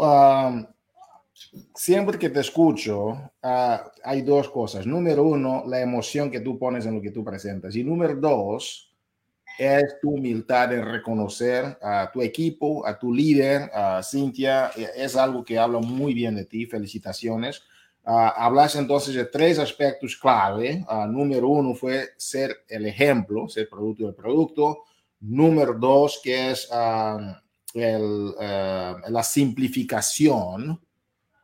siempre que te escucho, ah, hay dos cosas. Número uno, la emoción que tú pones en lo que tú presentas. Y número dos, es tu humildad en reconocer a tu equipo, a tu líder, a Cintia. Es algo que habla muy bien de ti. Felicitaciones. Uh, hablas entonces de tres aspectos clave. número uno fue ser el ejemplo, ser producto del producto. Número dos, que es el, eh, la simplificación.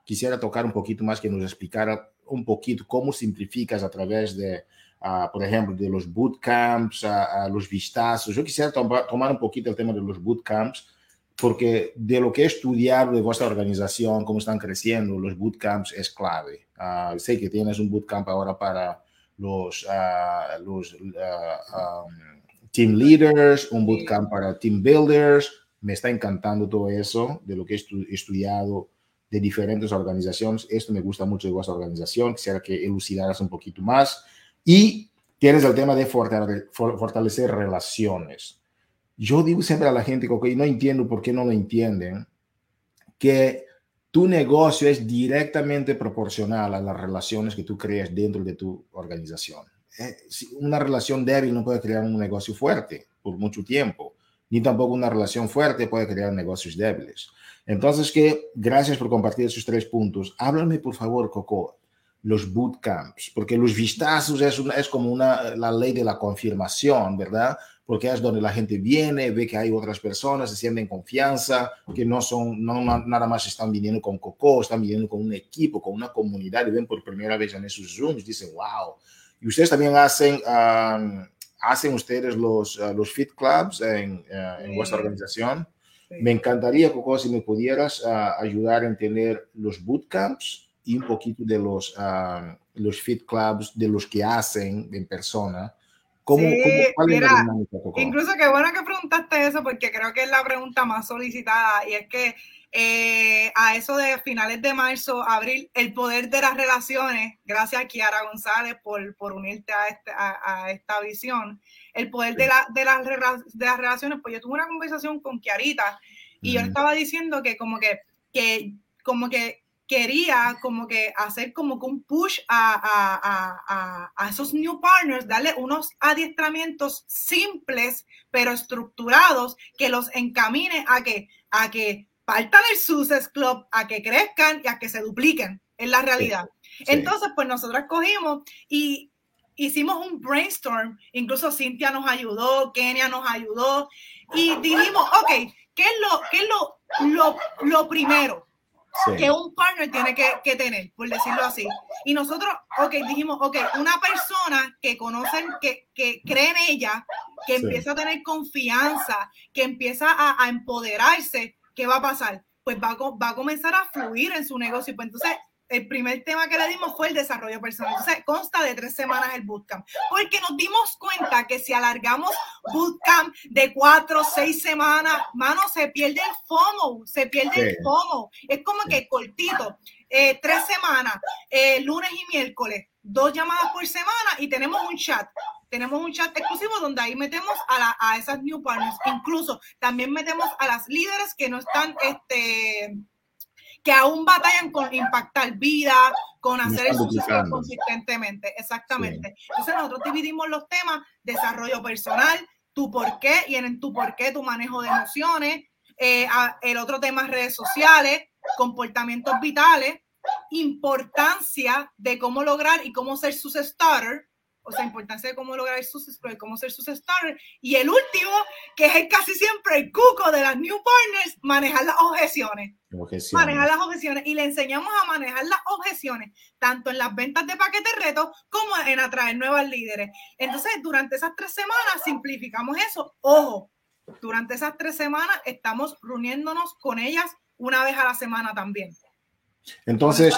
Quisiera tocar un poquito más que nos explicara un poquito cómo simplificas a través de, uh, por ejemplo, de los bootcamps, a, los vistazos. Yo quisiera tomar un poquito el tema de los bootcamps, porque de lo que he estudiado de vuestra organización, cómo están creciendo, los bootcamps es clave. Uh, sé que tienes un bootcamp ahora para los, uh, los um, team leaders, un bootcamp para team builders, me está encantando todo eso, de lo que he estudiado de diferentes organizaciones. Esto me gusta mucho de vuestra organización. Quisiera que elucidaras un poquito más. Y tienes el tema de fortalecer relaciones. Yo digo siempre a la gente que no entiendo por qué no lo entienden, que tu negocio es directamente proporcional a las relaciones que tú creas dentro de tu organización. Eh, una relación débil no puede crear un negocio fuerte por mucho tiempo ni tampoco una relación fuerte puede crear negocios débiles. Entonces, que gracias por compartir esos tres puntos. Háblame, por favor, Coco, los bootcamps, porque los vistazos es, es como una, la ley de la confirmación, ¿verdad? porque es donde la gente viene, ve que hay otras personas, se sienten confianza, que no son, no nada más están viniendo con Coco, están viniendo con un equipo, con una comunidad y ven por primera vez en esos Zooms, dicen, wow. Y ustedes también hacen, hacen ustedes los, uh, los fit clubs en, uh, en vuestra organización. Me encantaría, Coco, si me pudieras uh, ayudar a entender los bootcamps y un poquito de los, los fit clubs, de los que hacen en persona ¿Cómo, cómo, mira, incluso qué bueno que preguntaste eso porque creo que es la pregunta más solicitada y es que eh, a eso de finales de marzo, abril, el poder de las relaciones, gracias a Kiara González por, por unirte a, este, a, esta visión, el poder de, la, de, las, de las relaciones, pues yo tuve una conversación con Kiarita y yo estaba diciendo que como que, que como que quería como que hacer como que un push a, a, a, a, esos new partners, darle unos adiestramientos simples pero estructurados que los encamine a que, a que partan del Success Club, a que crezcan y a que se dupliquen en la realidad. Entonces, pues nosotros cogimos y hicimos un brainstorm, incluso Cintia nos ayudó, Kenia nos ayudó y dijimos, ok, ¿qué es lo, qué es lo, lo, lo primero? Que un partner tiene que, que, tener, por decirlo así. Y nosotros, ok, dijimos, ok, una persona que conocen, que, que cree en ella, que empieza a tener confianza, que empieza a, a, empoderarse, ¿qué va a pasar? Pues va a, va a comenzar a fluir en su negocio. Pues entonces el primer tema que le dimos fue el desarrollo personal. Entonces, consta de tres semanas el bootcamp. Porque nos dimos cuenta que si alargamos bootcamp de cuatro, seis semanas, mano, se pierde el FOMO, se pierde el FOMO. Es como que cortito, eh, tres semanas, eh, lunes y miércoles, dos llamadas por semana y tenemos un chat. Tenemos un chat exclusivo donde ahí metemos a, la, a esas new partners. Incluso también metemos a las líderes que no están, este, que aún batallan con impactar vida, con hacer el suceso consistentemente. Exactamente. Entonces nosotros dividimos los temas, desarrollo personal, tu por qué, y en tu por qué, tu manejo de emociones, eh, el otro tema es redes sociales, comportamientos vitales, importancia de cómo lograr y cómo ser su starter, o sea, importancia de cómo lograr sus cómo ser sus starters. Y el último, que es casi siempre el cuco de las new partners, manejar las objeciones. Manejar las objeciones. Y le enseñamos a manejar las objeciones, tanto en las ventas de paquetes retos como en atraer nuevas líderes. Entonces, durante esas tres semanas simplificamos eso. Ojo, durante esas tres semanas estamos reuniéndonos con ellas una vez a la semana también. Entonces,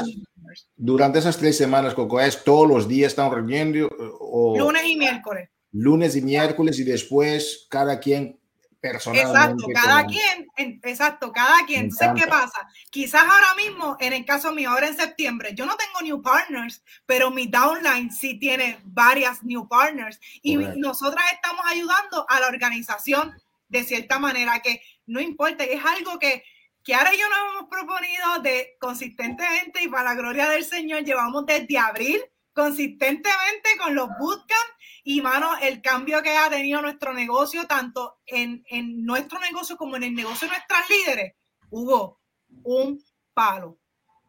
durante esas tres semanas, Coco, es todos los días están reuniendo. O lunes y miércoles. Lunes y miércoles y después cada quien personalmente. Exacto, cada quien, exacto, cada quien. Entonces, ¿qué pasa? Quizás ahora mismo, en el caso mío, ahora en septiembre, yo no tengo new partners, pero mi downline sí tiene varias new partners y nosotras estamos ayudando a la organización de cierta manera que no importa, es algo que que ahora yo nos hemos proponido de consistentemente y para la gloria del Señor, llevamos desde abril consistentemente con los bootcamps y mano, el cambio que ha tenido nuestro negocio, tanto en, en nuestro negocio como en el negocio de nuestras líderes, hubo un palo.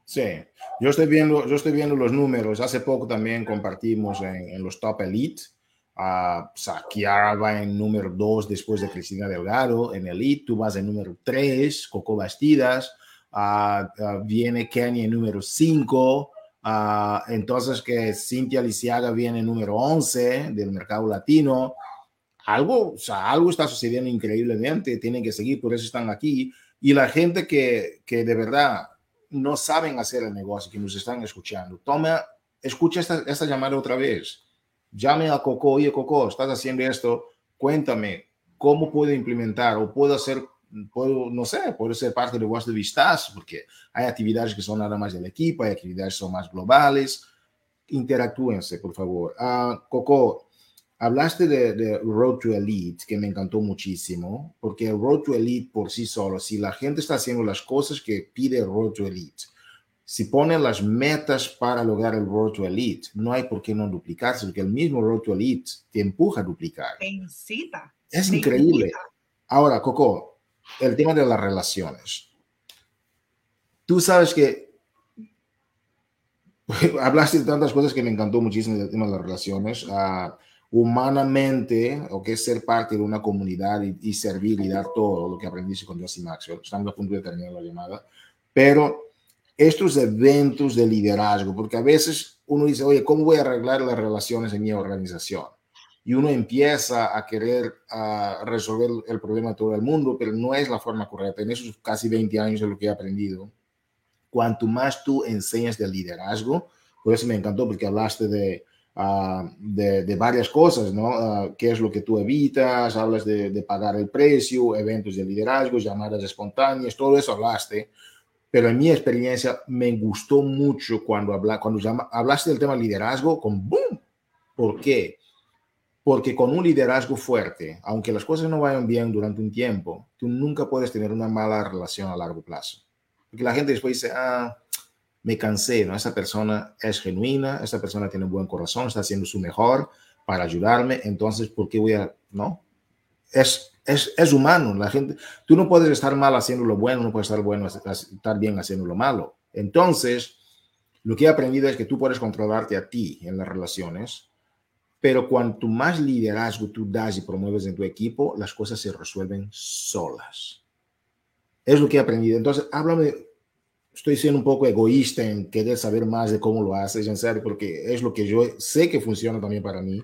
Sí, yo estoy viendo, yo estoy viendo los números. Hace poco también compartimos en, en los Top Elite Uh, o va en número 2 después de Cristina Delgado en Elite, tú vas en número 3, Coco Bastidas, viene Kenny en número 5, entonces que Cintia Lisiaga viene en número 11 del mercado latino. Algo, o sea, algo está sucediendo increíblemente, tienen que seguir, por eso están aquí. Y la gente que, que de verdad no saben hacer el negocio, que nos están escuchando, toma, escucha esta, esta llamada otra vez llame a Coco, oye Coco, estás haciendo esto, cuéntame cómo puedo implementar o puedo hacer, puedo, no sé, puedo ser parte de vuestro vistazo, porque hay actividades que son nada más del equipo, hay actividades que son más globales. Interactúense, por favor. Uh, Coco, hablaste de, de, Road to Elite, que me encantó muchísimo, porque Road to Elite por sí solo, si la gente está haciendo las cosas que pide Road to Elite, si ponen las metas para lograr el Road to Elite, no hay por qué no duplicarse, porque el mismo Road to Elite te empuja a duplicar. Te incita. Es increíble. Ahora, Coco, el tema de las relaciones. Tú sabes que hablaste de tantas cosas que me encantó muchísimo del tema de las relaciones. Uh, humanamente, o que es ser parte de una comunidad y, servir y dar todo lo que aprendiste con Jesse Maxwell. Estamos a punto de terminar la llamada, pero estos eventos de liderazgo, porque a veces uno dice, oye, ¿cómo voy a arreglar las relaciones en mi organización? Y uno empieza a querer resolver el problema de todo el mundo, pero no es la forma correcta. En esos casi 20 años de lo que he aprendido, cuanto más tú enseñas de liderazgo, por eso me encantó, porque hablaste de, ah, de, varias cosas, ¿no? Ah, ¿Qué es lo que tú evitas? Hablas de, de, pagar el precio, eventos de liderazgo, llamadas espontáneas, todo eso hablaste pero en mi experiencia me gustó mucho cuando, habla, cuando llama, hablaste del tema liderazgo con boom. ¿Por qué? Porque con un liderazgo fuerte, aunque las cosas no vayan bien durante un tiempo, tú nunca puedes tener una mala relación a largo plazo. Porque la gente después dice, ah, me cansé, ¿no? Esa persona es genuina, esa persona tiene un buen corazón, está haciendo su mejor para ayudarme, entonces, ¿por qué voy a, no? Es es, humano. La gente, tú no puedes estar mal haciendo lo bueno, no puedes estar, bueno, estar bien haciendo lo malo. Entonces, lo que he aprendido es que tú puedes controlarte a ti en las relaciones, pero cuanto más liderazgo tú das y promueves en tu equipo, las cosas se resuelven solas. Es lo que he aprendido. Entonces, háblame, estoy siendo un poco egoísta en querer saber más de cómo lo haces, en serio, porque es lo que yo sé que funciona también para mí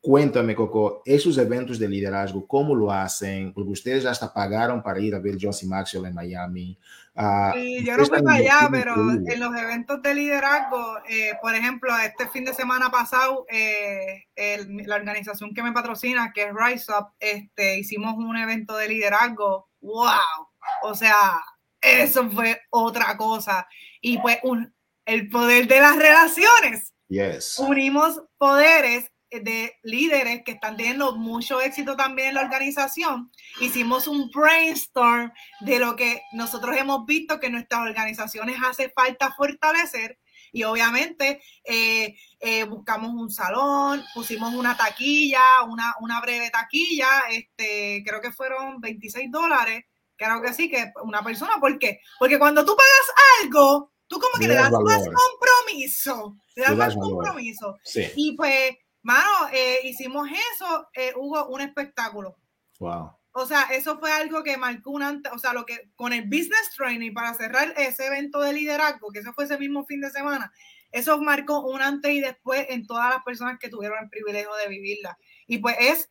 Cuéntame, Coco, esos eventos de liderazgo, ¿cómo lo hacen? Porque ustedes hasta pagaron para ir a ver Josie Maxwell en Miami. Uh, sí, yo no fui para allá, pero en los eventos de liderazgo, eh, por ejemplo, este fin de semana pasado, eh, la organización que me patrocina, que es Rise Up, este, hicimos un evento de liderazgo. ¡Wow! O sea, eso fue otra cosa. Y pues un, el poder de las relaciones. Yes. Unimos poderes de líderes que están teniendo mucho éxito también en la organización, hicimos un brainstorm de lo que nosotros hemos visto que nuestras organizaciones hace falta fortalecer y obviamente eh, eh, buscamos un salón, pusimos una taquilla, una, una breve taquilla, este, creo que fueron 26 dólares, creo que sí, que una persona, ¿por qué? Porque cuando tú pagas algo, tú como que le das más compromiso, le das más compromiso. Y pues Mano, eh, hicimos eso, eh, hubo un espectáculo. Wow. O sea, eso fue algo que marcó un antes, o sea, lo que con el business training para cerrar ese evento de liderazgo, que eso fue ese mismo fin de semana, eso marcó un antes y después en todas las personas que tuvieron el privilegio de vivirla. Y pues es,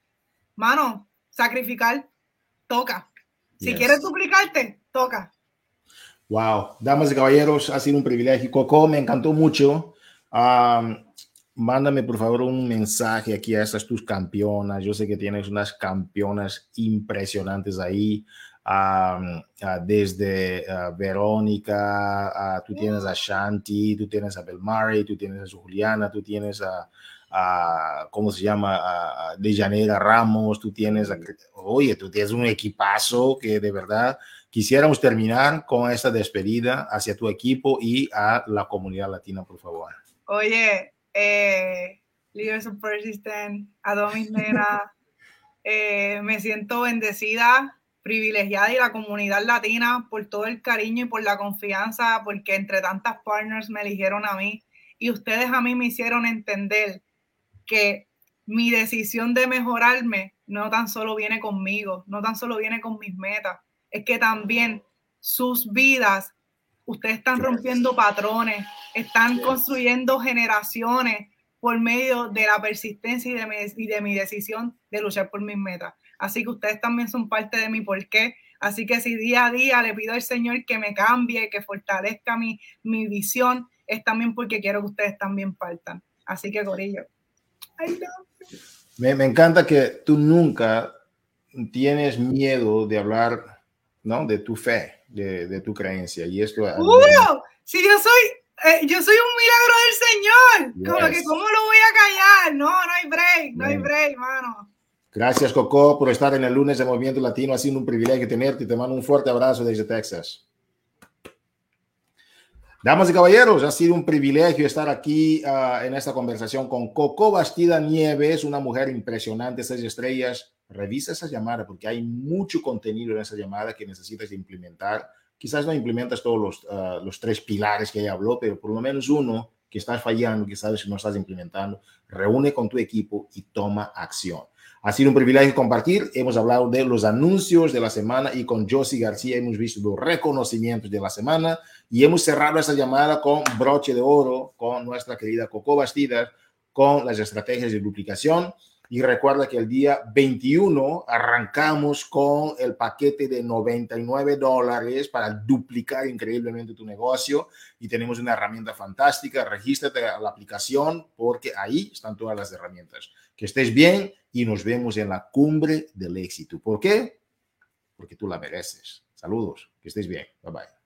mano, sacrificar, toca. Si quieres duplicarte, toca. Wow, damas y caballeros, ha sido un privilegio. Coco, me encantó mucho mándame por favor un mensaje aquí a estas tus campeonas. Yo sé que tienes unas campeonas impresionantes ahí. desde Verónica, tú tienes a Shanti, tú tienes a Belmari, tú tienes a Juliana, tú tienes a, ¿cómo se llama? A, Dejanera Ramos, tú tienes, a, oye, tú tienes un equipazo que de verdad quisiéramos terminar con esta despedida hacia tu equipo y a la comunidad latina, por favor. Oye, eh, Leaders of Persistent, Adomis Nera. Eh, me siento bendecida, privilegiada y la comunidad latina por todo el cariño y por la confianza, porque entre tantas partners me eligieron a mí y ustedes a mí me hicieron entender que mi decisión de mejorarme no tan solo viene conmigo, no tan solo viene con mis metas, es que también sus vidas ustedes están rompiendo patrones, están construyendo generaciones por medio de la persistencia y de, mi, y de mi decisión de luchar por mis metas. Así que ustedes también son parte de mi porqué. Así que si día a día le pido al Señor que me cambie, que fortalezca mi, mi visión, es también porque quiero que ustedes también partan. Así que, Corillo. Me, me encanta que tú nunca tienes miedo de hablar ¿no? de tu fe de, tu creencia. Y esto... Si yo soy, eh, yo soy un milagro del Señor. Como que, ¿cómo lo voy a callar? No, no hay break, no hay break, mano. Gracias, Coco, por estar en el lunes de Movimiento Latino. Ha sido un privilegio tenerte y te mando un fuerte abrazo desde Texas. Damas y caballeros, ha sido un privilegio estar aquí ah, en esta conversación con Coco Bastida Nieves, una mujer impresionante, seis estrellas, revisa esa llamada porque hay mucho contenido en esa llamada que necesitas implementar. Quizás no implementas todos los, ah, los tres pilares que ella habló, pero por lo menos uno que estás fallando, que sabes que no estás implementando, reúne con tu equipo y toma acción. Ha sido un privilegio compartir. Hemos hablado de los anuncios de la semana y con Josie García hemos visto los reconocimientos de la semana y hemos cerrado esta llamada con broche de oro con nuestra querida Coco Bastidas con las estrategias de duplicación. Y recuerda que el día 21 arrancamos con el paquete de 99 dólares para duplicar increíblemente tu negocio. Y tenemos una herramienta fantástica. Regístrate a la aplicación porque ahí están todas las herramientas. Que estés bien y nos vemos en la cumbre del éxito. ¿Por qué? Porque tú la mereces. Saludos. Que estés bien. Bye bye.